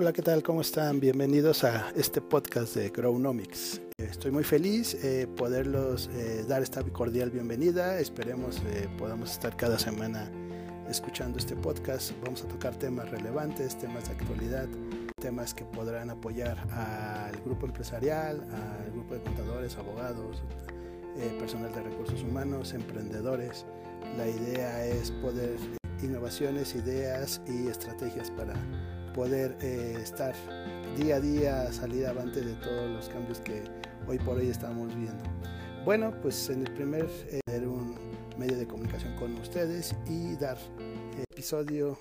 Hola, ¿qué tal? ¿Cómo están? Bienvenidos a este podcast de Grownomics. Estoy muy feliz eh, poderlos eh, dar esta cordial bienvenida. Esperemos eh, podamos estar cada semana escuchando este podcast. Vamos a tocar temas relevantes, temas de actualidad, temas que podrán apoyar al grupo empresarial, al grupo de contadores, abogados, personal de recursos humanos, emprendedores. La idea es poder innovaciones, ideas y estrategias para poder eh, estar día a día, salir avante de todos los cambios que hoy por hoy estamos viendo. Bueno, pues en el primer eh, un medio de comunicación con ustedes y dar episodio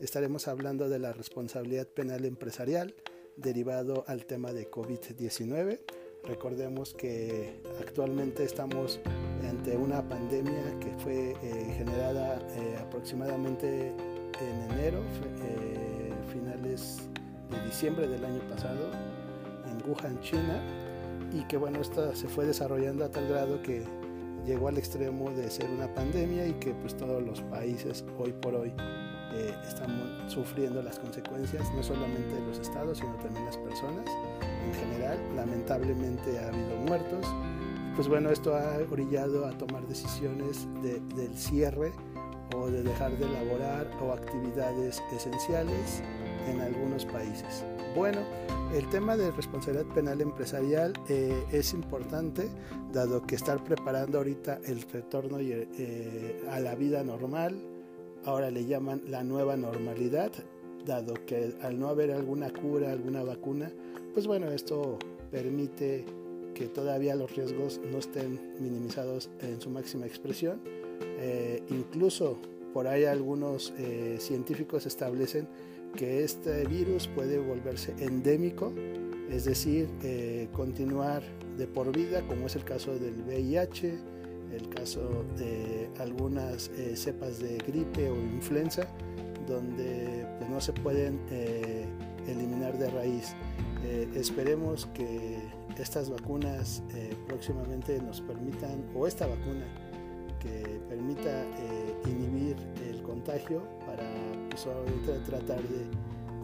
estaremos hablando de la responsabilidad penal empresarial derivado al tema de COVID-19. Recordemos que actualmente estamos ante una pandemia que fue eh, generada eh, aproximadamente en enero, de diciembre del año pasado en Wuhan, China, y que bueno, esta se fue desarrollando a tal grado que llegó al extremo de ser una pandemia y que pues todos los países hoy por hoy eh, están sufriendo las consecuencias, no solamente los estados, sino también las personas en general. Lamentablemente ha habido muertos. Pues bueno, esto ha orillado a tomar decisiones del cierre o de dejar de elaborar o actividades esenciales en algunos países. Bueno, el tema de responsabilidad penal empresarial eh, es importante, dado que estar preparando ahorita el retorno eh, a la vida normal, ahora le llaman la nueva normalidad, dado que al no haber alguna cura, alguna vacuna, pues bueno, esto permite que todavía los riesgos no estén minimizados en su máxima expresión. Eh, incluso por ahí algunos científicos establecen que este virus puede volverse endémico, es decir, eh, continuar de por vida, como es el caso del VIH, el caso de algunas eh, cepas de gripe o influenza, donde pues, no se pueden eh, eliminar de raíz. esperemos que estas vacunas próximamente nos permitan, o esta vacuna, que permita inhibir el contagio para pues, tratar de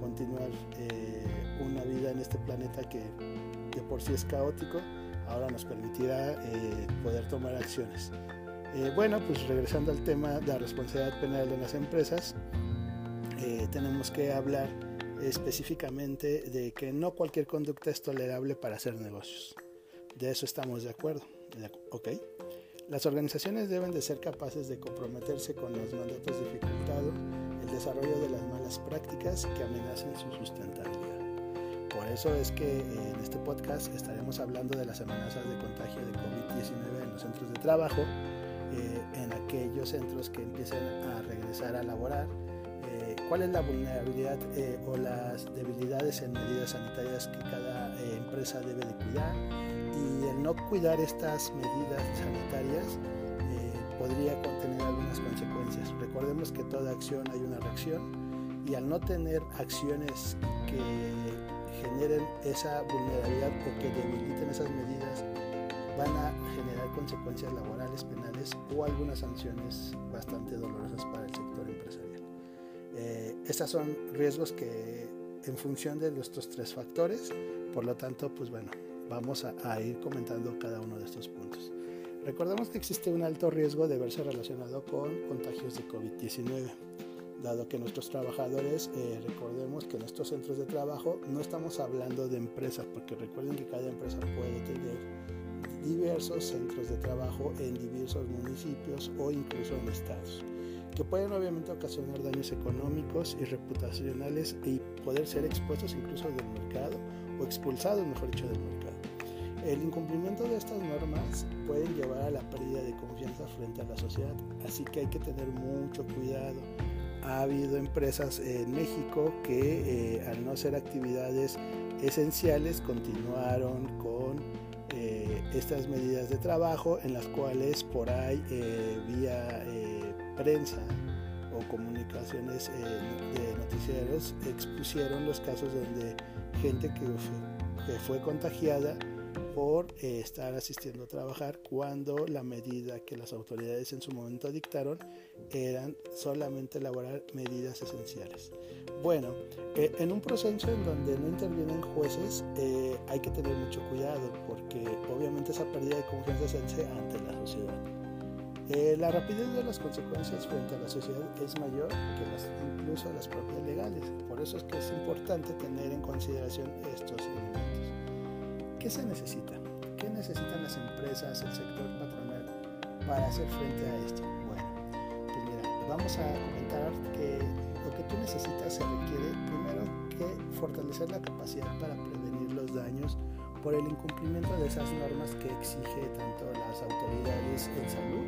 continuar eh, una vida en este planeta que de por sí es caótico, ahora nos permitirá eh, poder tomar acciones. Eh, bueno, pues regresando al tema de la responsabilidad penal de las empresas, tenemos que hablar específicamente de que no cualquier conducta es tolerable para hacer negocios. De eso estamos de acuerdo. ¿Ok? Las organizaciones deben de ser capaces de comprometerse con los mandatos dificultados desarrollo de las malas prácticas que amenacen su sustentabilidad. Por eso es que en este podcast estaremos hablando de las amenazas de contagio de COVID-19 en los centros de trabajo, eh, en aquellos centros que empiecen a regresar a laborar, eh, cuál es la vulnerabilidad eh, o las debilidades en medidas sanitarias que cada empresa debe de cuidar y el no cuidar estas medidas sanitarias podría contener algunas consecuencias. Recordemos que toda acción hay una reacción y al no tener acciones que generen esa vulnerabilidad o que debiliten esas medidas, van a generar consecuencias laborales, penales o algunas sanciones bastante dolorosas para el sector empresarial. Eh, estos son riesgos que en función de nuestros tres factores, por lo tanto, pues bueno, vamos a ir comentando cada uno de estos puntos. Recordemos que existe un alto riesgo de verse relacionado con contagios de COVID-19, dado que nuestros trabajadores, eh, recordemos que en estos centros de trabajo no estamos hablando de empresas, porque recuerden que cada empresa puede tener diversos centros de trabajo en diversos municipios o incluso en estados, que pueden obviamente ocasionar daños económicos y reputacionales y poder ser expuestos incluso del mercado o expulsados, mejor dicho, del mercado. El incumplimiento de estas normas puede llevar a la pérdida de confianza frente a la sociedad, así que hay que tener mucho cuidado. Ha habido empresas en México que eh, al no hacer actividades esenciales continuaron con eh, estas medidas de trabajo en las cuales por ahí eh, vía prensa o comunicaciones de noticieros expusieron los casos donde gente que fue contagiada por eh, estar asistiendo a trabajar cuando la medida que las autoridades en su momento dictaron eran solamente elaborar medidas esenciales. Bueno, eh, en un proceso en donde no intervienen jueces eh, hay que tener mucho cuidado porque obviamente esa pérdida de confianza se hace ante la sociedad. la rapidez de las consecuencias frente a la sociedad es mayor que incluso las propias legales. Por eso es que es importante tener en consideración estos elementos. ¿Qué se necesita? ¿Qué necesitan las empresas, el sector patronal para hacer frente a esto? Bueno, pues mira, vamos a comentar que lo que tú necesitas se requiere primero que fortalecer la capacidad para prevenir los daños por el incumplimiento de esas normas que exige tanto las autoridades en salud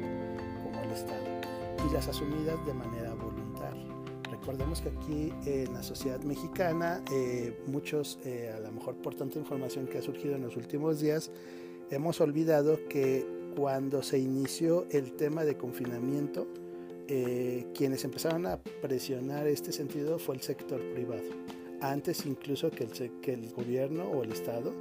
como el Estado y las asumidas de manera. Recordemos que aquí en la sociedad mexicana, eh, muchos, eh, a lo mejor por tanta información que ha surgido en los últimos días, hemos olvidado que cuando se inició el tema de confinamiento, eh, quienes empezaron a presionar este sentido fue el sector privado. Antes incluso que el, que el gobierno o el Estado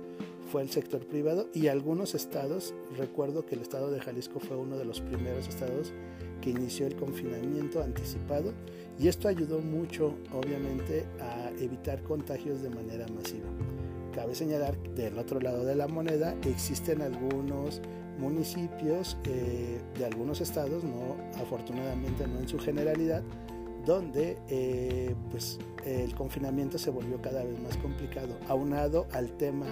fue el sector privado y algunos estados, recuerdo que el estado de Jalisco fue uno de los primeros estados que inició el confinamiento anticipado y esto ayudó mucho obviamente a evitar contagios de manera masiva. Cabe señalar que del otro lado de la moneda existen algunos municipios eh, de algunos estados, no afortunadamente no en su generalidad, donde eh, pues el confinamiento se volvió cada vez más complicado, aunado al tema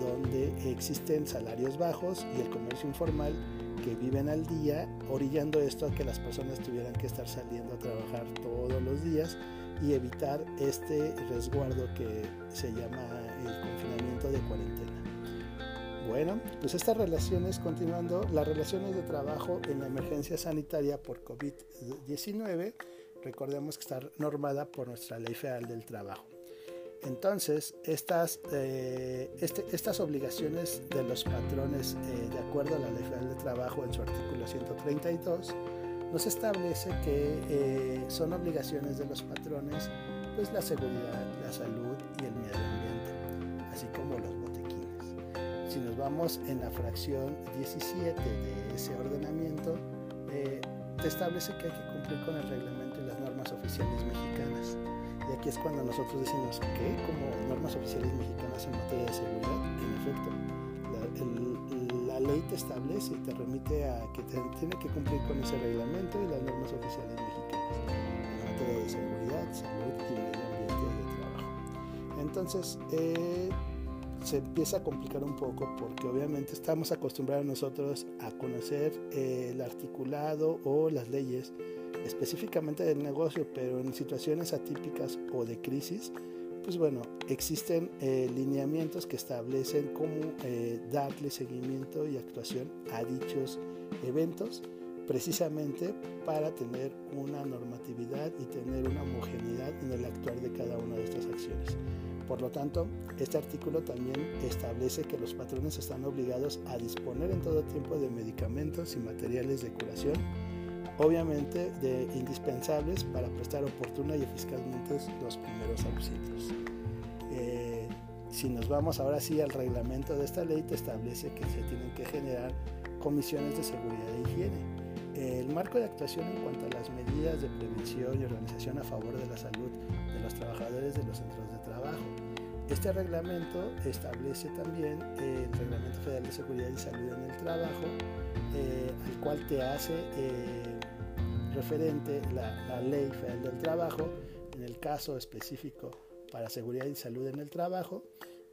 donde existen salarios bajos y el comercio informal que viven al día, orillando esto a que las personas tuvieran que estar saliendo a trabajar todos los días y evitar este resguardo que se llama el confinamiento de cuarentena. Bueno, pues estas relaciones, continuando, las relaciones de trabajo en la emergencia sanitaria por COVID-19, recordemos que está normada por nuestra Ley Federal del Trabajo. Entonces, estas, eh, este, estas obligaciones de los patrones, eh, de acuerdo a la Ley Federal de Trabajo en su artículo 132, nos establece que eh, son obligaciones de los patrones pues la seguridad, la salud y el medio ambiente, así como los botequines. Si nos vamos en la fracción 17 de ese ordenamiento, te establece que hay que cumplir con el reglamento y las normas oficiales mexicanas y aquí es cuando nosotros decimos que como normas oficiales mexicanas en materia de seguridad, en efecto, la, ley te establece y te remite a que te, tiene que cumplir con ese reglamento y las normas oficiales mexicanas en materia de seguridad, salud y medio ambiente de trabajo. Entonces, eh, se empieza a complicar un poco porque obviamente estamos acostumbrados nosotros a conocer eh, el articulado o las leyes específicamente del negocio, pero en situaciones atípicas o de crisis, pues bueno, existen eh, lineamientos que establecen cómo eh, darle seguimiento y actuación a dichos eventos, precisamente para tener una normatividad y tener una homogeneidad en el actuar de cada una de estas acciones. Por lo tanto, este artículo también establece que los patrones están obligados a disponer en todo tiempo de medicamentos y materiales de curación obviamente de indispensables para prestar oportuna y eficazmente los primeros auxilios. Eh, si nos vamos ahora sí al reglamento de esta ley, te establece que se tienen que generar comisiones de seguridad e higiene. El marco de actuación en cuanto a las medidas de prevención y organización a favor de la salud de los trabajadores de los centros de. Este reglamento establece también el Reglamento Federal de Seguridad y Salud en el Trabajo, eh, al cual te hace eh, referente la, Ley Federal del Trabajo, en el caso específico para seguridad y salud en el trabajo,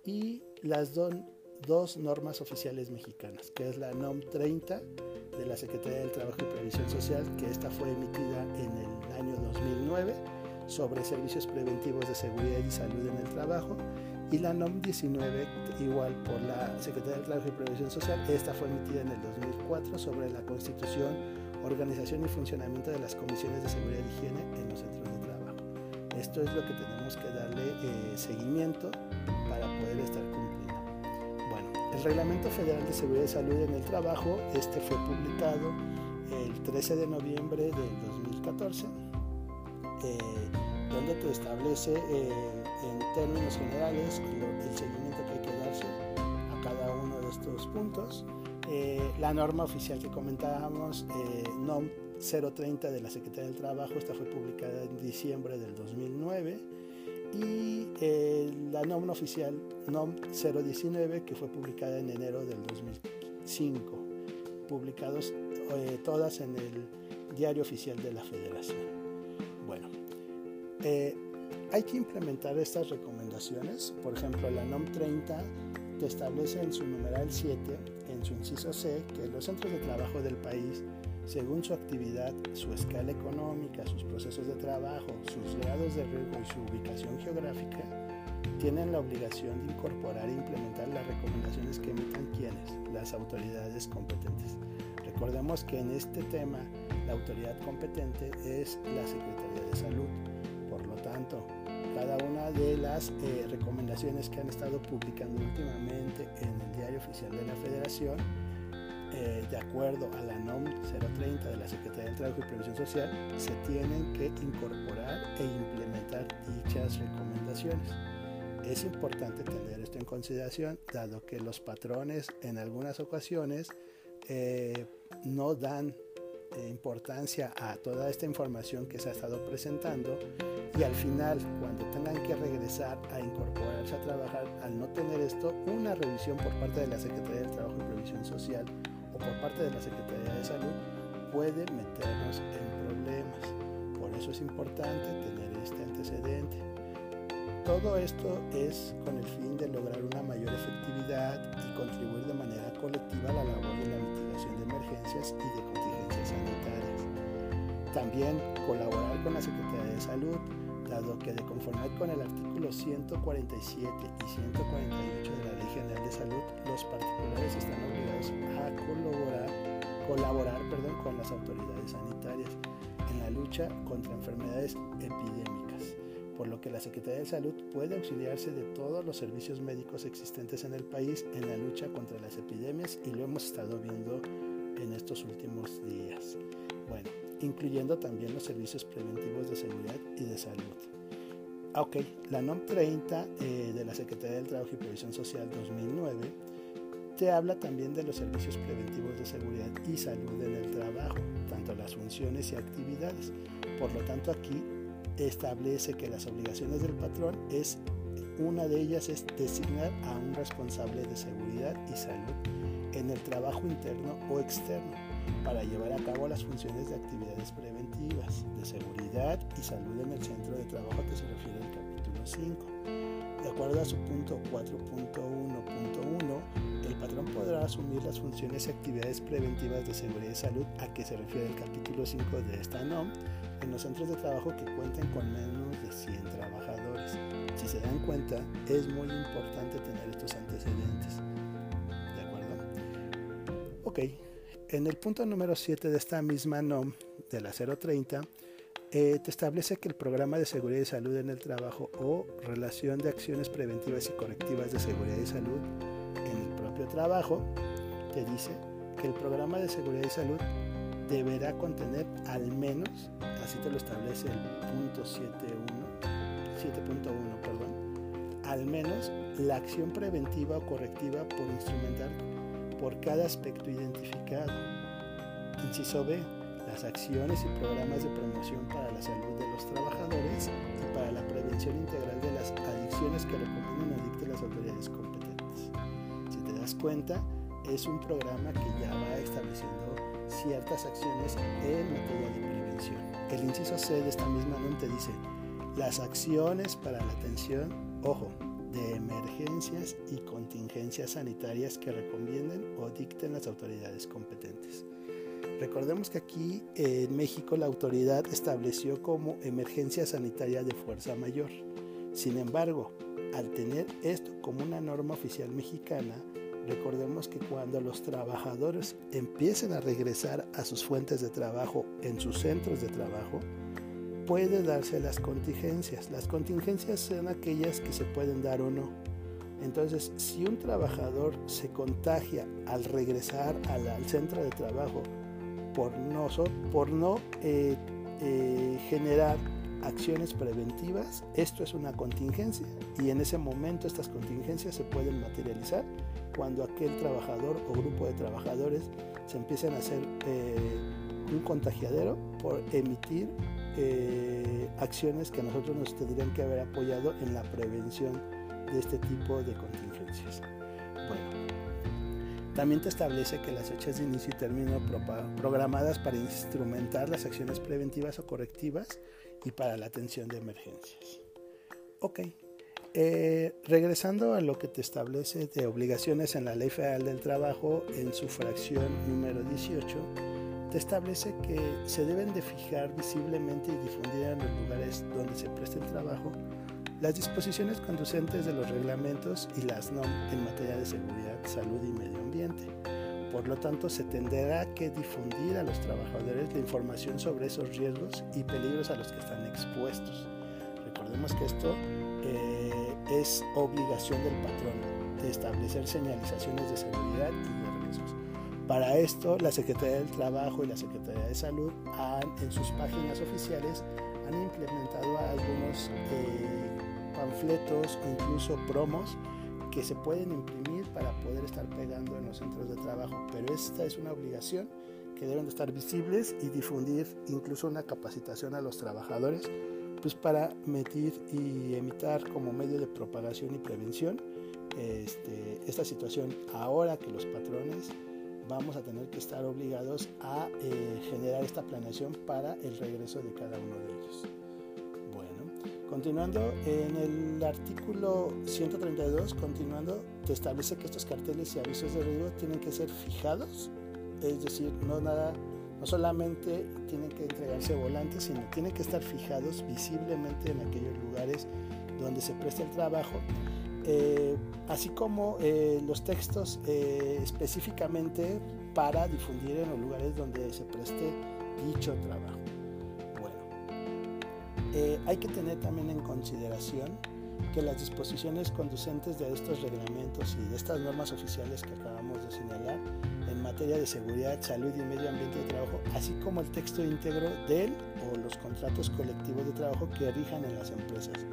y las dos normas oficiales mexicanas, que es la NOM 30 de la Secretaría del Trabajo y Previsión Social, que esta fue emitida en el año 2009 sobre servicios preventivos de seguridad y salud en el trabajo, y la NOM 19, igual por la Secretaría del Trabajo y Previsión Social, esta fue emitida en el 2004 sobre la constitución organización y funcionamiento de las comisiones de seguridad y higiene en los centros de trabajo. Esto es lo que tenemos que darle eh, seguimiento para poder estar cumpliendo. Bueno, el Reglamento Federal de Seguridad y Salud en el Trabajo, este fue publicado el 13 de noviembre del 2014, eh, donde te establece eh, términos generales el seguimiento que hay que darse a cada uno de estos puntos. Eh, la norma oficial que comentábamos, eh, NOM 030 de la Secretaría del Trabajo, esta fue publicada en diciembre del 2009 y eh, la norma oficial NOM 019 que fue publicada en enero del 2005, publicados eh, todas en el diario oficial de la Federación. Bueno, eh, hay que implementar estas recomendaciones, por ejemplo la NOM 30 te establece en su numeral 7, en su inciso C, que los centros de trabajo del país según su actividad, su escala económica, sus procesos de trabajo, sus grados de riesgo y su ubicación geográfica, tienen la obligación de incorporar e implementar las recomendaciones que emitan quienes, las autoridades competentes. Recordemos que en este tema la autoridad competente es la Secretaría de Salud. Por lo tanto, cada una de las eh, recomendaciones que han estado publicando últimamente en el diario oficial de la Federación eh, de acuerdo a la NOM 030 de la Secretaría del Trabajo y Previsión Social, se tienen que incorporar e implementar dichas recomendaciones. Es importante tener esto en consideración, dado que los patrones en algunas ocasiones eh, no dan importancia a toda esta información que se ha estado presentando y al final cuando tengan que regresar a incorporarse a trabajar al no tener esto una revisión por parte de la Secretaría del Trabajo y Previsión Social por parte de la Secretaría de Salud puede meternos en problemas. Por eso es importante tener este antecedente. Todo esto es con el fin de lograr una mayor efectividad y contribuir de manera colectiva a la labor de la mitigación de emergencias y de. También colaborar con la Secretaría de Salud, dado que de conformidad con el artículo 147 y 148 de la Ley General de Salud, los particulares están obligados a colaborar, colaborar perdón, con las autoridades sanitarias en la lucha contra enfermedades epidémicas, por lo que la Secretaría de Salud puede auxiliarse de todos los servicios médicos existentes en el país en la lucha contra las epidemias y lo hemos estado viendo en estos últimos días. Bueno, incluyendo también los servicios preventivos de seguridad y de salud. Ah, ok, la NOM 30 eh, de la Secretaría del Trabajo y Previsión Social 2009 te habla también de los servicios preventivos de seguridad y salud en el trabajo, tanto las funciones y actividades. Por lo tanto, aquí establece que las obligaciones del patrón es una de ellas es designar a un responsable de seguridad y salud en el trabajo interno o externo para llevar a cabo las funciones de actividades preventivas de seguridad y salud en el centro de trabajo que se refiere al capítulo 5. De acuerdo a su punto 4.1.1, el patrón podrá asumir las funciones y actividades preventivas de seguridad y salud a que se refiere el capítulo 5 de esta NOM en los centros de trabajo que cuenten con menos de 100 trabajadores. Si se dan cuenta, es muy importante tener estos antecedentes. ¿De acuerdo? Ok, en el punto número 7 de esta misma NOM, de la 030, eh, te establece que el programa de seguridad y salud en el trabajo o relación de acciones preventivas y correctivas de seguridad y salud en el propio trabajo, te dice que el programa de seguridad y salud deberá contener al menos, así te lo establece el punto 7.1, 7.1, perdón, al menos la acción preventiva o correctiva por instrumental por cada aspecto identificado. Inciso B. Las acciones y programas de promoción para la salud de los trabajadores y para la prevención integral de las adicciones que recomiendan o dicten las autoridades competentes. Si te das cuenta, es un programa que ya va estableciendo ciertas acciones en materia de prevención. El inciso C de esta misma NOM te dice, las acciones para la atención, ojo, de emergencias y contingencias sanitarias que recomienden o dicten las autoridades competentes. Recordemos que aquí en México la autoridad estableció como emergencia sanitaria de fuerza mayor. Sin embargo, al tener esto como una norma oficial mexicana, recordemos que cuando los trabajadores empiecen a regresar a sus fuentes de trabajo en sus centros de trabajo, puede darse las contingencias. Las contingencias son aquellas que se pueden dar o no. Entonces, si un trabajador se contagia al regresar al, centro de trabajo por no, eh, eh, generar acciones preventivas, esto es una contingencia y en ese momento estas contingencias se pueden materializar cuando aquel trabajador o grupo de trabajadores se empiezan a hacer eh, un contagiadero por emitir eh, acciones que nosotros nos tendrían que haber apoyado en la prevención de este tipo de contingencias. Bueno, también te establece que las fechas de inicio y término programadas para instrumentar las acciones preventivas o correctivas y para la atención de emergencias. Ok, eh, regresando a lo que te establece de obligaciones en la Ley Federal del Trabajo, en su fracción número 18, te establece que se deben de fijar visiblemente y difundir en los lugares donde se preste el trabajo las disposiciones conducentes de los reglamentos y las NOM en materia de seguridad, salud y medio ambiente. Por lo tanto, se tendrá que difundir a los trabajadores la información sobre esos riesgos y peligros a los que están expuestos. Recordemos que esto eh, es obligación del patrón de establecer señalizaciones de seguridad y de riesgos. Para esto, la Secretaría del Trabajo y la Secretaría de Salud han, en sus páginas oficiales han implementado algunos eh, panfletos o incluso promos que se pueden imprimir para poder estar pegando en los centros de trabajo, pero esta es una obligación que deben de estar visibles y difundir incluso una capacitación a los trabajadores pues para medir y emitar como medio de propagación y prevención este, esta situación ahora que los patrones vamos a tener que estar obligados a eh, generar esta planeación para el regreso de cada uno de ellos. Continuando, en el artículo 132, continuando, te establece que estos carteles y avisos de riesgo tienen que ser fijados, es decir, no nada, no solamente tienen que entregarse volantes, sino tienen que estar fijados visiblemente en aquellos lugares donde se presta el trabajo, eh, así como eh, los textos eh, específicamente para difundir en los lugares donde se preste dicho trabajo. Eh, hay que tener también en consideración que las disposiciones conducentes de estos reglamentos y de estas normas oficiales que acabamos de señalar en materia de seguridad, salud y medio ambiente de trabajo, así como el texto íntegro del o los contratos colectivos de trabajo que rijan en las empresas,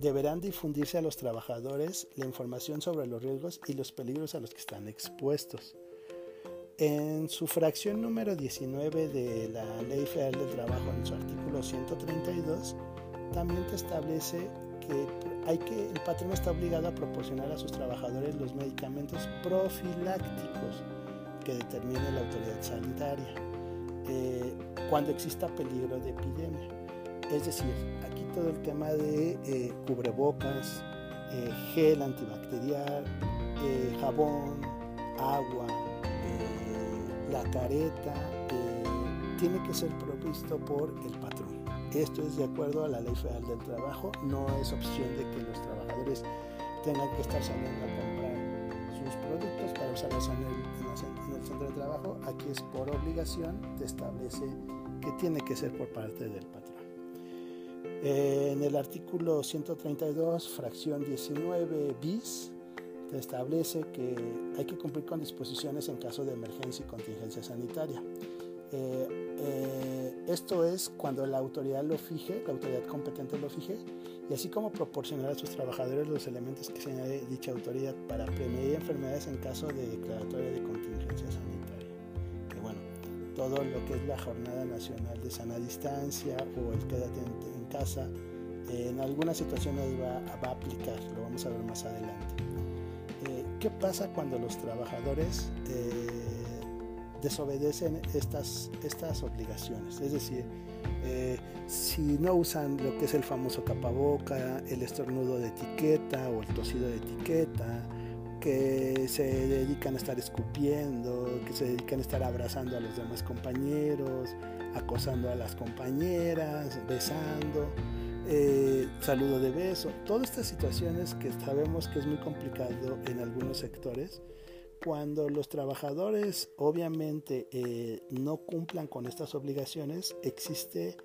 deberán difundirse a los trabajadores la información sobre los riesgos y los peligros a los que están expuestos. En su fracción número 19 de la Ley Federal del Trabajo, en su artículo 132, también te establece que, hay que el patrón está obligado a proporcionar a sus trabajadores los medicamentos profilácticos que determine la autoridad sanitaria eh, cuando exista peligro de epidemia. Es decir, aquí todo el tema de eh, cubrebocas, eh, gel antibacterial, jabón, agua, la careta eh, tiene que ser provisto por el patrón. Esto es de acuerdo a la ley federal del trabajo, no es opción de que los trabajadores tengan que estar saliendo a comprar sus productos para usarlos en el, en el centro de trabajo. Aquí es por obligación, te establece que tiene que ser por parte del patrón. Eh, en el artículo 132, fracción 19 bis, te establece que hay que cumplir con disposiciones en caso de emergencia y contingencia sanitaria. Eh, eh, esto es cuando la autoridad lo fije, la autoridad competente lo fije, y así como proporcionar a sus trabajadores los elementos que señale dicha autoridad para prevenir enfermedades en caso de declaratoria de contingencia sanitaria. Todo lo que es la Jornada Nacional de Sana Distancia o el Quédate en, casa, en algunas situaciones va, va a aplicar, lo vamos a ver más adelante. ¿Qué pasa cuando los trabajadores eh, desobedecen estas, estas obligaciones? Es decir, eh, si no usan lo que es el famoso tapaboca, el estornudo de etiqueta o el tosido de etiqueta, que se dedican a estar escupiendo, que se dedican a estar abrazando a los demás compañeros, acosando a las compañeras, besando. Eh, saludo de beso, todas estas situaciones que sabemos que es muy complicado en algunos sectores, cuando los trabajadores obviamente eh, no cumplan con estas obligaciones, existe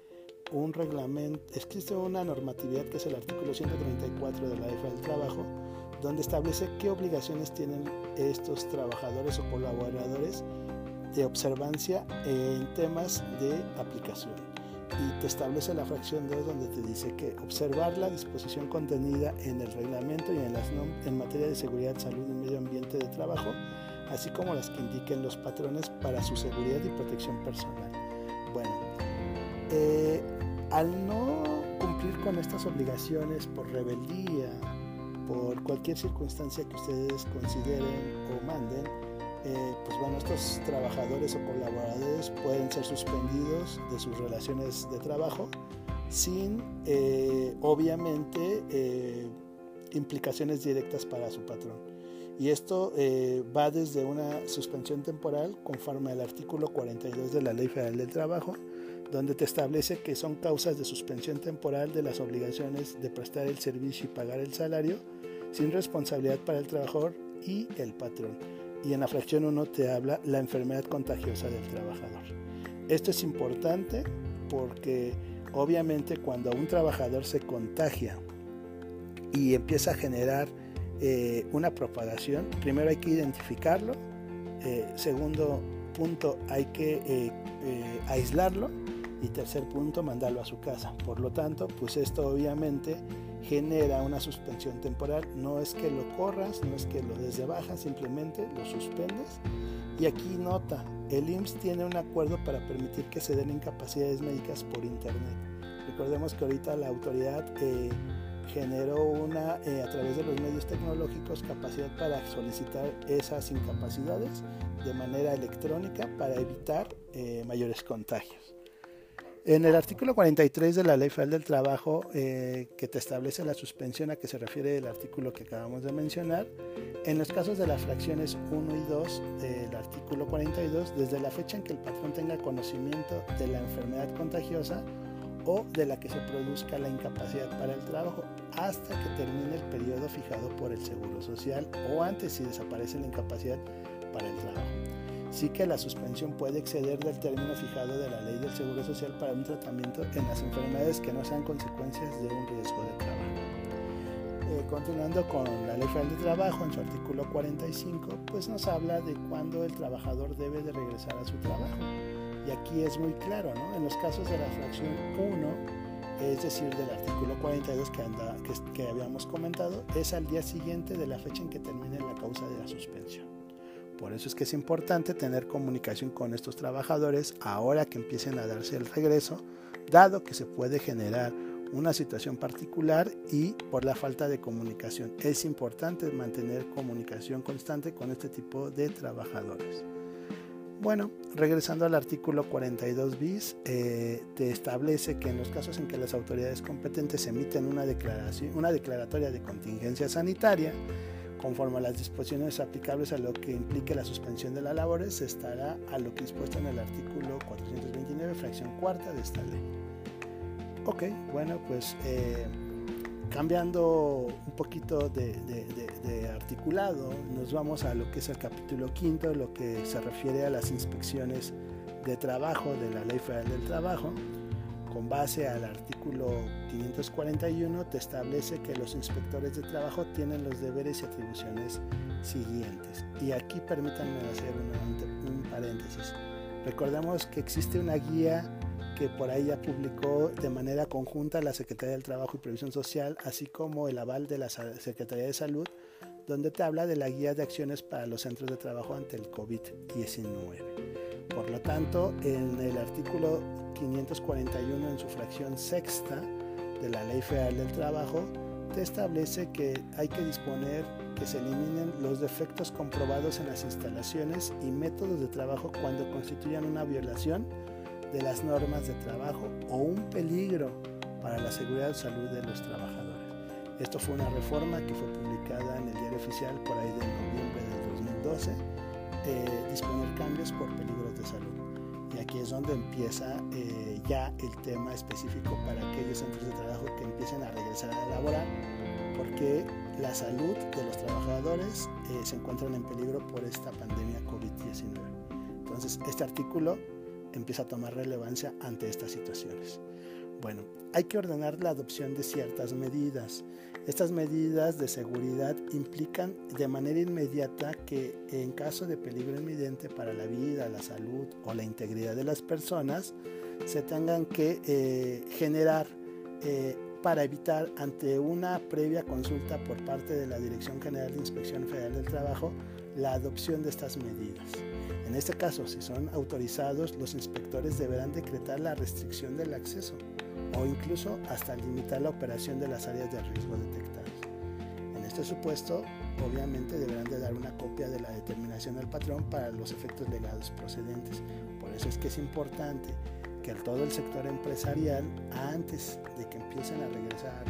un reglamento, existe una normatividad que es el artículo 134 de la EFA del Trabajo, donde establece qué obligaciones tienen estos trabajadores o colaboradores de observancia en temas de aplicación. y te establece la fracción 2 donde te dice que observar la disposición contenida en el reglamento y en, las en materia de seguridad, salud y medio ambiente de trabajo, así como las que indiquen los patrones para su seguridad y protección personal. Bueno, eh, al no cumplir con estas obligaciones por rebeldía, por cualquier circunstancia que ustedes consideren o manden, eh, pues bueno, estos trabajadores o colaboradores pueden ser suspendidos de sus relaciones de trabajo sin, eh, obviamente, eh, implicaciones directas para su patrón. Y esto va desde una suspensión temporal conforme al artículo 42 de la Ley Federal del Trabajo, donde te establece que son causas de suspensión temporal de las obligaciones de prestar el servicio y pagar el salario sin responsabilidad para el trabajador y el patrón y en la fracción 1 te habla la enfermedad contagiosa del trabajador. Esto es importante porque obviamente cuando un trabajador se contagia y empieza a generar eh, una propagación, primero hay que identificarlo, eh, segundo punto hay que eh, aislarlo y tercer punto mandarlo a su casa. Por lo tanto, pues esto obviamente genera una suspensión temporal. No es que lo corras, no es que lo des de baja, simplemente lo suspendes. Y aquí nota, el IMSS tiene un acuerdo para permitir que se den incapacidades médicas por Internet. Recordemos que ahorita la autoridad eh, generó una, eh, a través de los medios tecnológicos, capacidad para solicitar esas incapacidades de manera electrónica para evitar eh, mayores contagios. En el artículo 43 de la Ley Federal del Trabajo, eh, que te establece la suspensión a que se refiere el artículo que acabamos de mencionar, en los casos de las fracciones 1 y 2 del artículo 42, desde la fecha en que el patrón tenga conocimiento de la enfermedad contagiosa o de la que se produzca la incapacidad para el trabajo, hasta que termine el periodo fijado por el Seguro Social o antes si desaparece la incapacidad para el trabajo sí que la suspensión puede exceder del término fijado de la ley del Seguro Social para un tratamiento en las enfermedades que no sean consecuencias de un riesgo de trabajo. Eh, continuando con la Ley Federal de Trabajo, en su artículo 45, pues nos habla de cuándo el trabajador debe de regresar a su trabajo. Y aquí es muy claro, ¿no? En los casos de la fracción 1, es decir, del artículo 42 que, habíamos comentado, es al día siguiente de la fecha en que termine la causa de la suspensión. Por eso es que es importante tener comunicación con estos trabajadores ahora que empiecen a darse el regreso, dado que se puede generar una situación particular y por la falta de comunicación. Es importante mantener comunicación constante con este tipo de trabajadores. Bueno, regresando al artículo 42 bis, eh, te establece que en los casos en que las autoridades competentes emiten una, declaración, una declaratoria de contingencia sanitaria, conforme a las disposiciones aplicables a lo que implique la suspensión de las labores, se estará a lo que dispuesto en el artículo 429, fracción cuarta de esta ley. Ok, bueno, pues eh, cambiando un poquito de, de, articulado, nos vamos a lo que es el capítulo quinto, lo que se refiere a las inspecciones de trabajo de la Ley Federal del Trabajo con base al artículo 541, te establece que los inspectores de trabajo tienen los deberes y atribuciones siguientes. Y aquí permítanme hacer un, paréntesis. Recordemos que existe una guía que por ahí ya publicó de manera conjunta la Secretaría del Trabajo y Previsión Social, así como el aval de la Secretaría de Salud, donde te habla de la guía de acciones para los centros de trabajo ante el COVID-19. Por lo tanto, en el artículo 541 en su fracción sexta de la Ley Federal del Trabajo te establece que hay que disponer que se eliminen los defectos comprobados en las instalaciones y métodos de trabajo cuando constituyan una violación de las normas de trabajo o un peligro para la seguridad y salud de los trabajadores. Esto fue una reforma que fue publicada en el diario oficial por ahí de noviembre del 2012, eh, disponer cambios por peligros de salud. Y aquí es donde empieza eh, ya el tema específico para aquellos centros de trabajo que empiecen a regresar a laborar, porque la salud de los trabajadores eh, se encuentran en peligro por esta pandemia COVID-19. Entonces, este artículo empieza a tomar relevancia ante estas situaciones. Bueno, hay que ordenar la adopción de ciertas medidas. Estas medidas de seguridad implican de manera inmediata que en caso de peligro inminente para la vida, la salud o la integridad de las personas, se tengan que generar para evitar ante una previa consulta por parte de la Dirección General de Inspección Federal del Trabajo la adopción de estas medidas. En este caso, si son autorizados, los inspectores deberán decretar la restricción del acceso o incluso hasta limitar la operación de las áreas de riesgo detectadas. En este supuesto, obviamente deberán de dar una copia de la determinación al patrón para los efectos legados procedentes. Por eso es que es importante que todo el sector empresarial, antes de que empiecen a regresar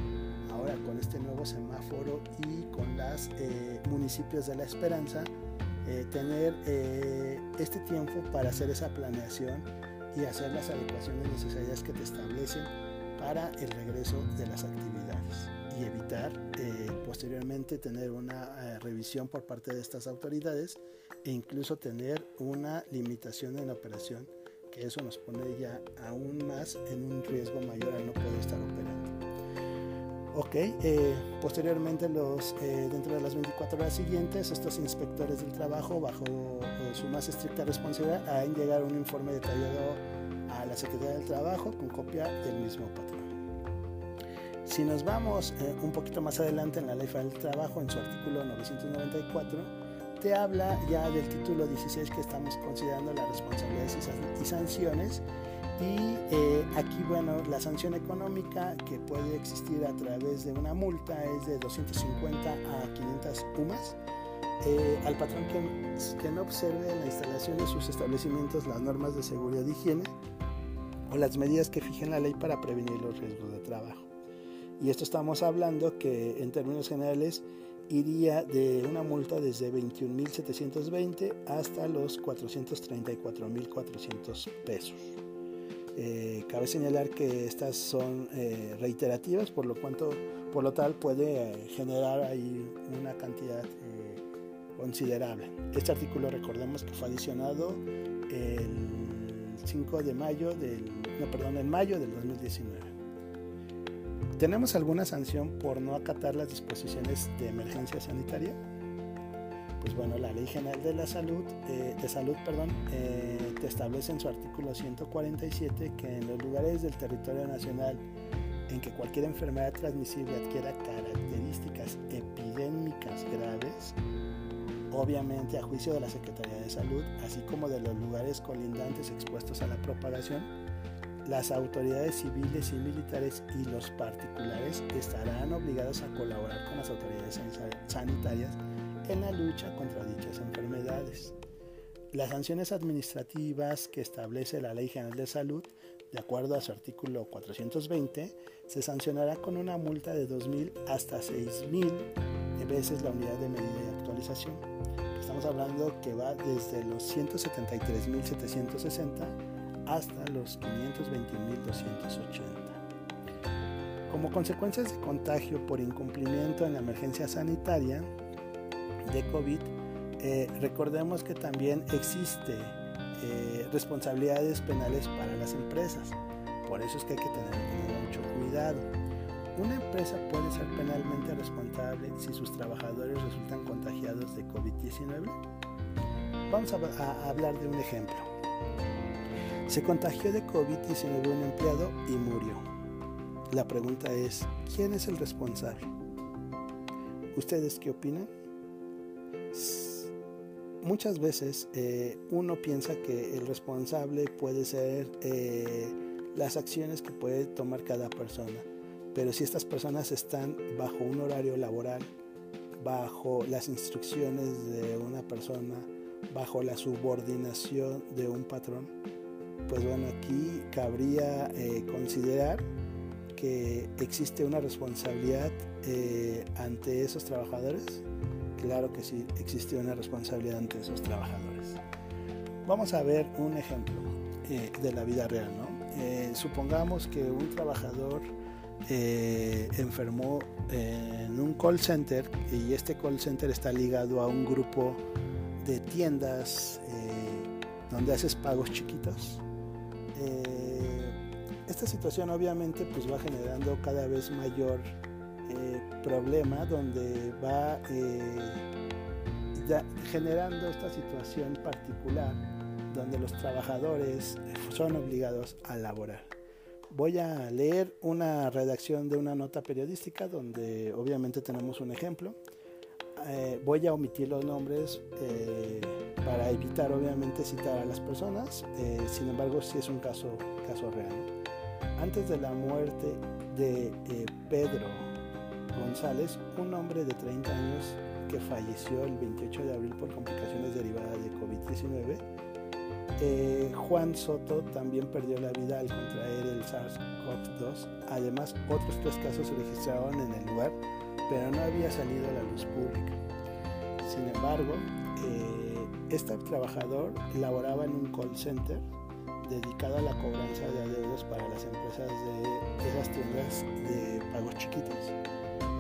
ahora con este nuevo semáforo y con los eh, municipios de la esperanza, eh, tener eh, este tiempo para hacer esa planeación y hacer las adecuaciones necesarias que te establecen para el regreso de las actividades y evitar posteriormente tener una revisión por parte de estas autoridades e incluso tener una limitación en la operación que eso nos pone ya aún más en un riesgo mayor al no poder estar operando. Ok, eh, posteriormente los, eh, dentro de las 24 horas siguientes, estos inspectores del trabajo, bajo eh, su más estricta responsabilidad, harán llegar un informe detallado a la Secretaría del Trabajo con copia del mismo patrón. Si nos vamos un poquito más adelante en la Ley Federal del Trabajo, en su artículo 994, habla ya del título 16 que estamos considerando las responsabilidades y sanciones. Y eh, aquí, bueno, la sanción económica que puede existir a través de una multa es de 250 a 500 UMAS. Eh, al patrón que, que, no observe en la instalación de sus establecimientos las normas de seguridad y higiene o las medidas que fijen la ley para prevenir los riesgos de trabajo. Y esto estamos hablando que en términos generales iría de una multa desde 21.720 hasta los 434.400 pesos. Eh, cabe señalar que estas son eh, reiterativas, por lo, cuanto, por lo tal puede eh, generar ahí una cantidad considerable. Este artículo recordemos que fue adicionado el 5 de mayo del, no, perdón, en mayo del 2019. ¿Tenemos alguna sanción por no acatar las disposiciones de emergencia sanitaria? Pues bueno, la Ley General de la Salud, eh, de Salud, perdón, eh, te establece en su artículo 147 que en los lugares del territorio nacional en que cualquier enfermedad transmisible adquiera características epidémicas graves, obviamente a juicio de la Secretaría de Salud, así como de los lugares colindantes expuestos a la propagación, las autoridades civiles y militares y los particulares estarán obligados a colaborar con las autoridades sanitarias en la lucha contra dichas enfermedades. Las sanciones administrativas que establece la Ley General de Salud, de acuerdo a su artículo 420, se sancionará con una multa de 2.000 hasta 6.000 veces la unidad de medida Estamos hablando que va desde los 173.760 hasta los 520.280. Como consecuencias de contagio por incumplimiento en la emergencia sanitaria de COVID, eh, recordemos que también existe eh, responsabilidades penales para las empresas. Por eso es que hay que tener mucho cuidado. Una empresa puede ser penalmente responsable si sus trabajadores resultan contagiados de COVID-19. Vamos a hablar de un ejemplo. Se contagió de COVID-19 un empleado y murió. La pregunta es, ¿quién es el responsable? ¿Ustedes qué opinan? Muchas veces eh, uno piensa que el responsable puede ser eh, las acciones que puede tomar cada persona, pero si estas personas están bajo un horario laboral, bajo las instrucciones de una persona, bajo la subordinación de un patrón, pues bueno, aquí cabría eh, considerar que existe una responsabilidad eh, ante esos trabajadores. Claro que sí, existe una responsabilidad ante esos trabajadores. Vamos a ver un ejemplo eh, de la vida real, ¿no? supongamos que un trabajador enfermó en un call center y este call center está ligado a un grupo de tiendas donde haces pagos chiquitos eh, esta situación obviamente pues va generando cada vez mayor eh, problema donde va eh, generando esta situación particular donde los trabajadores son obligados a laborar. Voy a leer una redacción de una nota periodística donde obviamente tenemos un ejemplo. Eh, voy a omitir los nombres eh, para evitar obviamente citar a las personas, eh, sin embargo sí es un caso, caso real. Antes de la muerte de Pedro González, un hombre de 30 años que falleció el 28 de abril por complicaciones derivadas de COVID-19, Juan Soto también perdió la vida al contraer el SARS-CoV-2. Además, otros tres casos se registraron en el lugar, pero no había salido a la luz pública. Sin embargo, eh, este trabajador laboraba en un call center dedicado a la cobranza de adeudos para las empresas de esas tiendas de pagos chiquitos.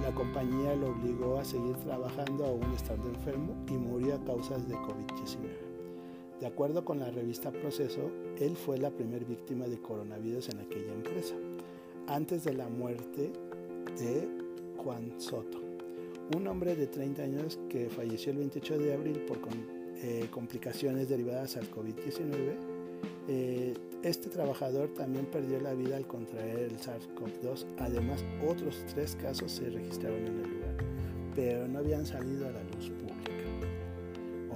La compañía lo obligó a seguir trabajando aún estando enfermo y murió a causas de COVID-19. De acuerdo con la revista Proceso, él fue la primera víctima de coronavirus en aquella empresa, antes de la muerte de Juan Soto, un hombre de 30 años que falleció el 28 de abril por eh, complicaciones derivadas al COVID-19 eh, este trabajador también perdió la vida al contraer el SARS-CoV-2. Además, otros tres casos se registraron en el lugar, pero no habían salido a la luz.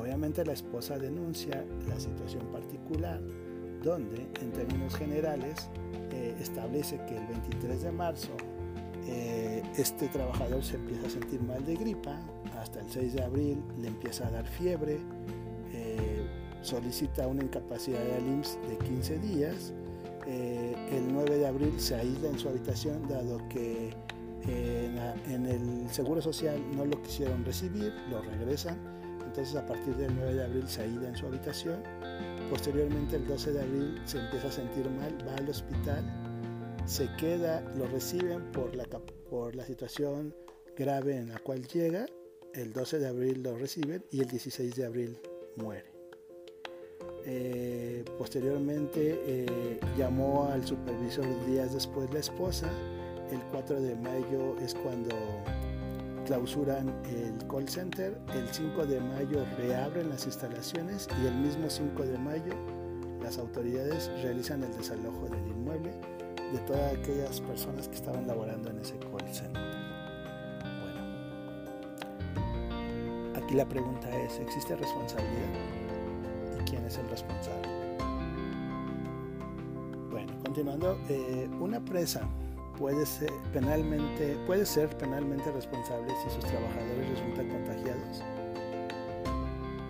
Obviamente la esposa denuncia la situación particular, donde en términos generales eh, establece que el 23 de marzo eh, este trabajador se empieza a sentir mal de gripa, hasta el 6 de abril le empieza a dar fiebre, solicita una incapacidad de IMSS de 15 días. Eh, el 9 de abril se aísla en su habitación dado que eh, en, el Seguro Social no lo quisieron recibir, lo regresan. Entonces a partir del 9 de abril se aísla en su habitación. Posteriormente el 12 de abril se empieza a sentir mal, va al hospital, se queda, lo reciben por la, por la situación grave en la cual llega. El 12 de abril lo reciben y el 16 de abril muere. Eh, posteriormente eh, llamó al supervisor días después la esposa. El 4 de mayo es cuando clausuran el call center. El 5 de mayo reabren las instalaciones y el mismo 5 de mayo las autoridades realizan el desalojo del inmueble de todas aquellas personas que estaban laborando en ese call center. Bueno, aquí la pregunta es, ¿existe responsabilidad? quién es el responsable. Bueno, continuando, eh, una empresa puede ser penalmente puede ser penalmente responsable si sus trabajadores resultan contagiados.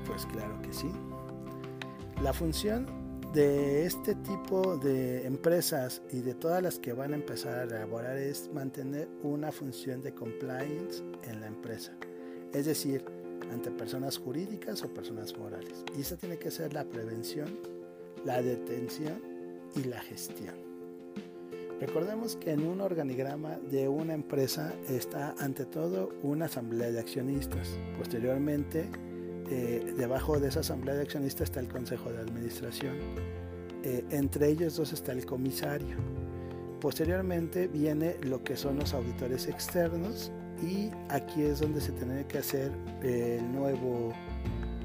Pues claro que sí. La función de este tipo de empresas y de todas las que van a empezar a elaborar es mantener una función de compliance en la empresa. Es decir, ante personas jurídicas o personas morales. Y esa tiene que ser la prevención, la detención y la gestión. Recordemos que en un organigrama de una empresa está ante todo una asamblea de accionistas. Posteriormente, eh, debajo de esa asamblea de accionistas está el consejo de administración. Eh, entre ellos dos está el comisario. Posteriormente viene lo que son los auditores externos y aquí es donde se tiene que hacer el nuevo,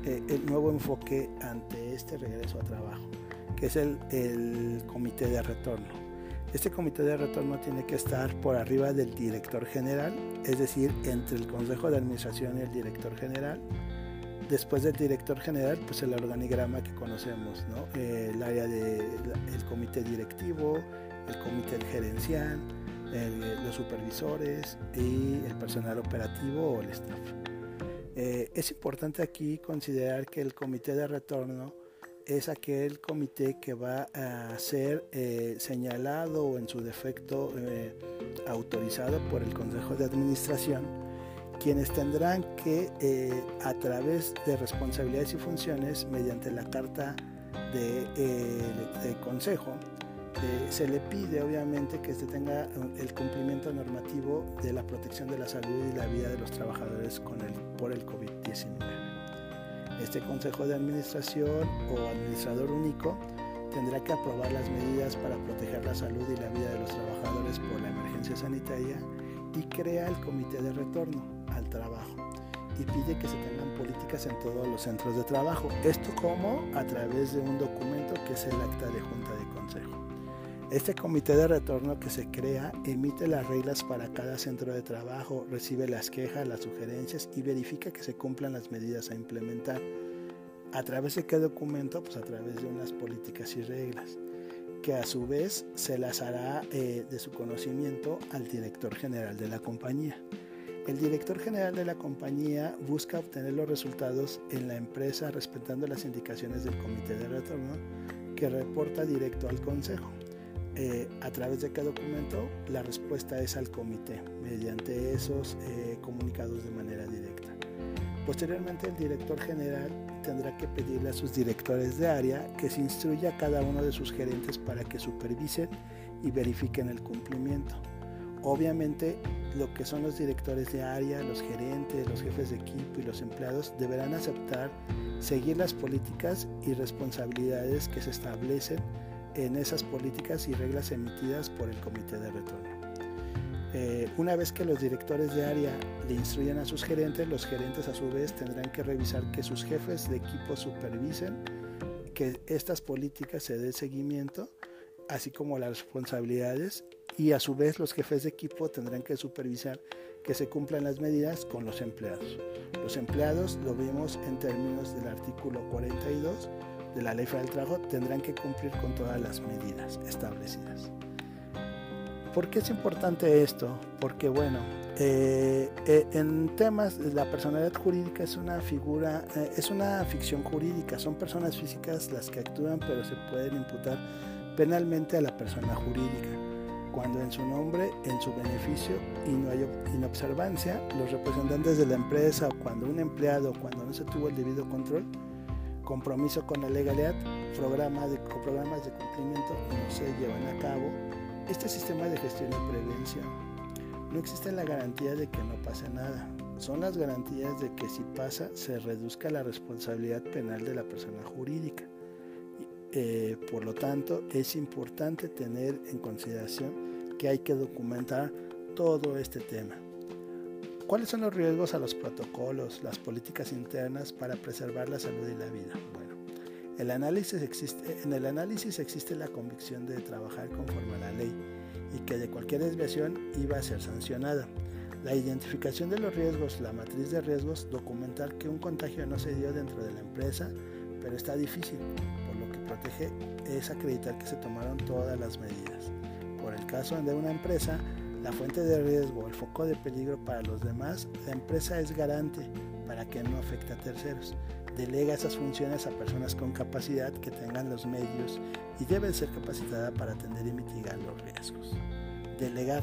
eh, el nuevo enfoque ante este regreso a trabajo, que es el, el comité de retorno. Este comité de retorno tiene que estar por arriba del director general, es decir, entre el consejo de administración y el director general. Después del director general, pues el organigrama que conocemos, ¿no? el área del comité directivo, el comité gerencial, los supervisores y el personal operativo o el staff. Eh, es importante aquí considerar que el comité de retorno es aquel comité que va a ser eh, señalado o en su defecto eh, autorizado por el Consejo de Administración, quienes tendrán que a través de responsabilidades y funciones mediante la carta de, de Consejo se le pide obviamente que se tenga el cumplimiento normativo de la protección de la salud y la vida de los trabajadores con el, por el COVID-19. Este Consejo de Administración o Administrador Único tendrá que aprobar las medidas para proteger la salud y la vida de los trabajadores por la emergencia sanitaria y crea el Comité de Retorno al Trabajo, y pide que se tengan políticas en todos los centros de trabajo. Esto como a través de un documento que es el acta de junta de consejo. Este comité de retorno que se crea emite las reglas para cada centro de trabajo, recibe las quejas, las sugerencias y verifica que se cumplan las medidas a implementar. ¿A través de qué documento? Pues a través de unas políticas y reglas, que a su vez se las hará eh, de su conocimiento al director general de la compañía. El director general de la compañía busca obtener los resultados en la empresa respetando las indicaciones del comité de retorno que reporta directo al consejo. Eh, a través de qué documento, la respuesta es al comité, mediante esos eh, comunicados de manera directa. Posteriormente, el director general tendrá que pedirle a sus directores de área que se instruya a cada uno de sus gerentes para que supervisen y verifiquen el cumplimiento. Obviamente, lo que son los directores de área, los gerentes, los jefes de equipo y los empleados deberán aceptar, seguir las políticas y responsabilidades que se establecen en esas políticas y reglas emitidas por el comité de retorno. Eh, una vez que los directores de área le instruyan a sus gerentes, los gerentes a su vez tendrán que revisar que sus jefes de equipo supervisen que estas políticas se den seguimiento, así como las responsabilidades, y a su vez los jefes de equipo tendrán que supervisar que se cumplan las medidas con los empleados. Los empleados, lo vimos en términos del artículo 42, de la Ley Federal del Trabajo tendrán que cumplir con todas las medidas establecidas. ¿Por qué es importante esto? Porque bueno, eh, eh, en temas la personalidad jurídica es una figura, eh, es una ficción jurídica, son personas físicas las que actúan pero se pueden imputar penalmente a la persona jurídica. Cuando en su nombre, en su beneficio y no hay inobservancia, los representantes de la empresa o cuando un empleado, cuando no se tuvo el debido control, compromiso con la legalidad, programas de, cumplimiento no se llevan a cabo. Este sistema de gestión y prevención no existe la garantía de que no pase nada. Son las garantías de que si pasa se reduzca la responsabilidad penal de la persona jurídica. Eh, por lo tanto, es importante tener en consideración que hay que documentar todo este tema. ¿Cuáles son los riesgos a los protocolos, las políticas internas para preservar la salud y la vida? Bueno, el análisis existe, en el análisis existe la convicción de trabajar conforme a la ley y que de cualquier desviación iba a ser sancionada. La identificación de los riesgos, la matriz de riesgos, documentar que un contagio no se dio dentro de la empresa, pero está difícil, por lo que protege es acreditar que se tomaron todas las medidas. Por el caso de una empresa, la fuente de riesgo, el foco de peligro para los demás, la empresa es garante para que no afecte a terceros. Delega esas funciones a personas con capacidad que tengan los medios y deben ser capacitadas para atender y mitigar los riesgos. Delegar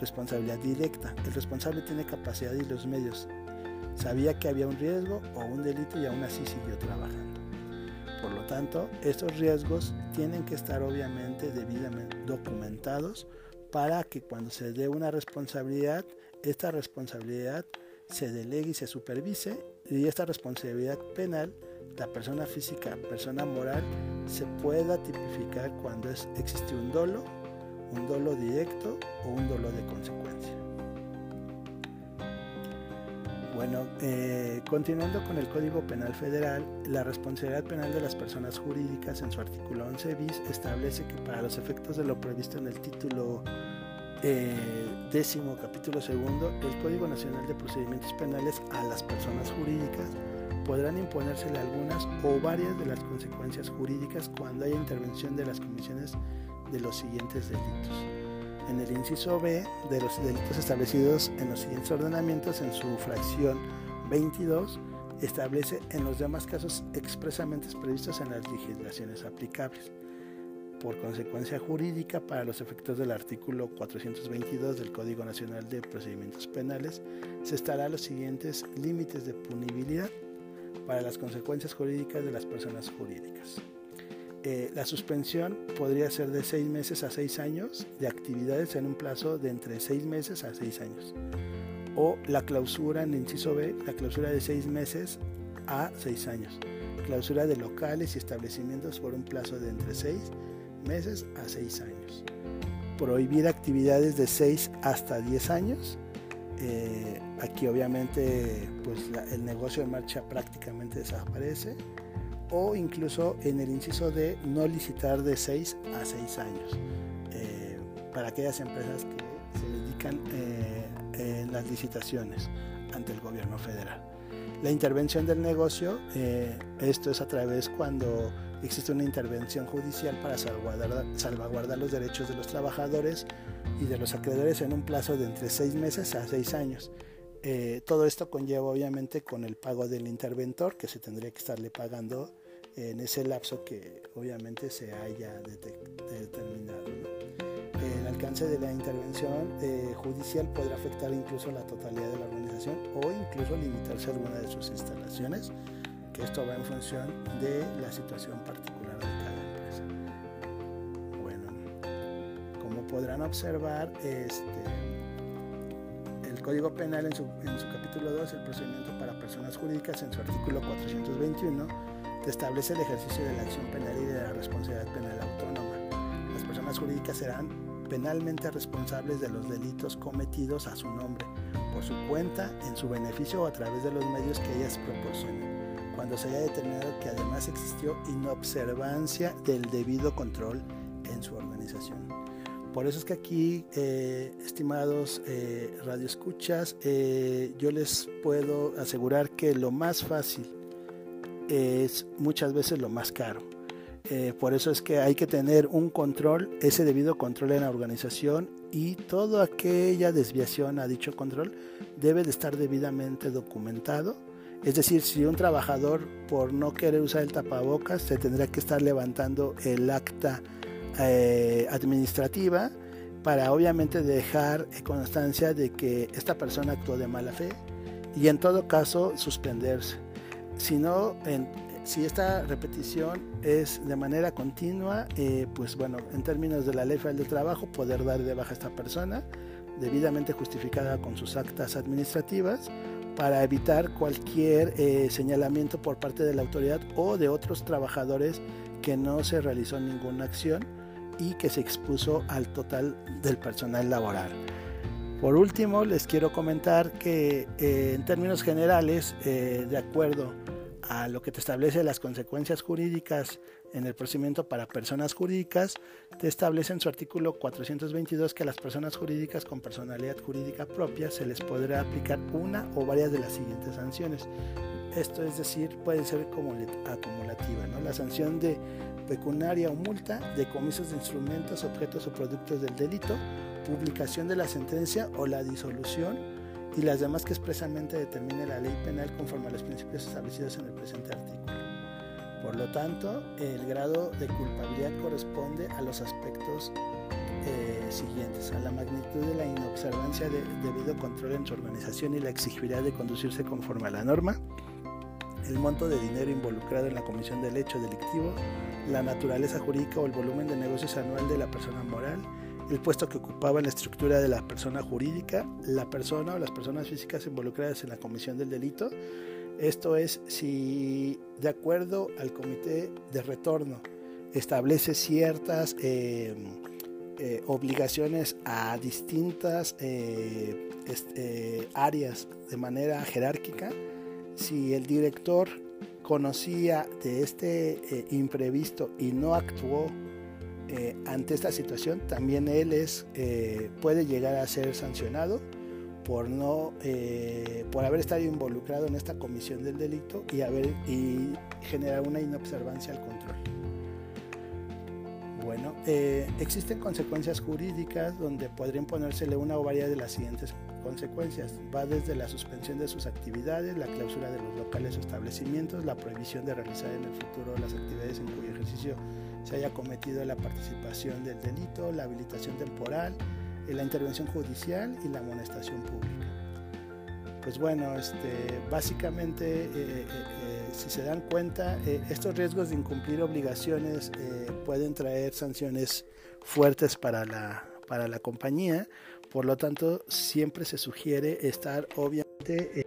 responsabilidad directa. El responsable tiene capacidad y los medios. Sabía que había un riesgo o un delito y aún así siguió trabajando. Por lo tanto, estos riesgos tienen que estar obviamente debidamente documentados para que cuando se dé una responsabilidad, esta responsabilidad se delegue y se supervise y esta responsabilidad penal, la persona física, persona moral, se pueda tipificar cuando existe un dolo, un dolo directo o un dolo de consecuencia. Bueno, eh, continuando con el Código Penal Federal, la responsabilidad penal de las personas jurídicas en su artículo 11 bis establece que para los efectos de lo previsto en el título eh, décimo capítulo segundo, el Código Nacional de Procedimientos Penales a las personas jurídicas podrán imponérsele algunas o varias de las consecuencias jurídicas cuando haya intervención de las comisiones de los siguientes delitos en el inciso B de los delitos establecidos en los siguientes ordenamientos en su fracción 22 establece en los demás casos expresamente previstos en las legislaciones aplicables. Por consecuencia jurídica, para los efectos del artículo 422 del Código Nacional de Procedimientos Penales, se estará los siguientes límites de punibilidad para las consecuencias jurídicas de las personas jurídicas. Eh, la suspensión podría ser de seis meses a seis años de actividades en un plazo de entre seis meses a seis años. O la clausura en el inciso B, la clausura de seis meses a seis años. Clausura de locales y establecimientos por un plazo de entre seis meses a seis años. Prohibir actividades de seis hasta diez años aquí obviamente pues el negocio en marcha prácticamente desaparece o incluso en el inciso de no licitar de 6 a 6 años para aquellas empresas que se dedican en las licitaciones ante el gobierno federal. La intervención del negocio, eh, esto es a través cuando existe una intervención judicial para salvaguardar, salvaguardar, los derechos de los trabajadores y de los acreedores en un plazo de entre seis meses a seis años. Eh, todo esto conlleva obviamente con el pago del interventor que se tendría que estarle pagando en ese lapso que obviamente se haya determinado el alcance de la intervención eh, judicial podrá afectar incluso la totalidad de la organización o incluso limitarse a alguna de sus instalaciones, que esto va en función de la situación particular de cada empresa. Bueno, como podrán observar, este, Código Penal en su, en su capítulo 2, el procedimiento para personas jurídicas, en su artículo 421, establece el ejercicio de la acción penal y de la responsabilidad penal autónoma. Las personas jurídicas serán penalmente responsables de los delitos cometidos a su nombre, por su cuenta, en su beneficio o a través de los medios que ellas proporcionen, cuando se haya determinado que además existió inobservancia del debido control en su organización. Por eso es que aquí, eh, estimados eh, radioescuchas, eh, yo les puedo asegurar que lo más fácil es muchas veces lo más caro eh, por eso es que hay que tener un control, ese debido control en la organización y toda aquella desviación a dicho control debe de estar debidamente documentado. Es decir, si un trabajador por no querer usar el tapabocas se tendrá que estar levantando el acta eh, administrativa para obviamente dejar constancia de que esta persona actuó de mala fe y en todo caso suspenderse. Si si esta repetición es de manera continua, eh, pues bueno, en términos de la ley federal de trabajo, poder dar de baja a esta persona, debidamente justificada con sus actas administrativas, para evitar cualquier eh, señalamiento por parte de la autoridad o de otros trabajadores que no se realizó ninguna acción y que se expuso al total del personal laboral. Por último, les quiero comentar que eh, en términos generales, de acuerdo a lo que te establece las consecuencias jurídicas en el procedimiento para personas jurídicas, te establece en su artículo 422 que a las personas jurídicas con personalidad jurídica propia se les podrá aplicar una o varias de las siguientes sanciones. Esto es decir, puede ser acumulativa, ¿no? La sanción de pecuniaria o multa, decomisos de instrumentos, objetos o productos del delito, publicación de la sentencia o la disolución y las demás que expresamente determine la ley penal conforme a los principios establecidos en el presente artículo. Por lo tanto, el grado de culpabilidad corresponde a los aspectos eh, siguientes, a la magnitud de la inobservancia de debido control en su organización y la exigibilidad de conducirse conforme a la norma, el monto de dinero involucrado en la comisión del hecho delictivo, la naturaleza jurídica o el volumen de negocios anual de la persona moral, el puesto que ocupaba en la estructura de la persona jurídica, la persona o las personas físicas involucradas en la comisión del delito. Esto es si de acuerdo al comité de retorno establece ciertas eh, eh, obligaciones a distintas eh, áreas de manera jerárquica, si el director conocía de este imprevisto y no actuó eh, ante esta situación también él es, eh, puede llegar a ser sancionado por no eh, por haber estado involucrado en esta comisión del delito y haber y generar una inobservancia al control. Bueno, existen consecuencias jurídicas donde podrían ponérsele una o varias de las siguientes consecuencias. Va desde la suspensión de sus actividades, la clausura de los locales o establecimientos, la prohibición de realizar en el futuro las actividades en cuyo ejercicio se haya cometido la participación del delito, la habilitación temporal, la intervención judicial y la amonestación pública. Pues bueno, este, básicamente, eh, eh, eh, si se dan cuenta, estos riesgos de incumplir obligaciones pueden traer sanciones fuertes para la, para la compañía, por lo tanto, siempre se sugiere estar obviamente...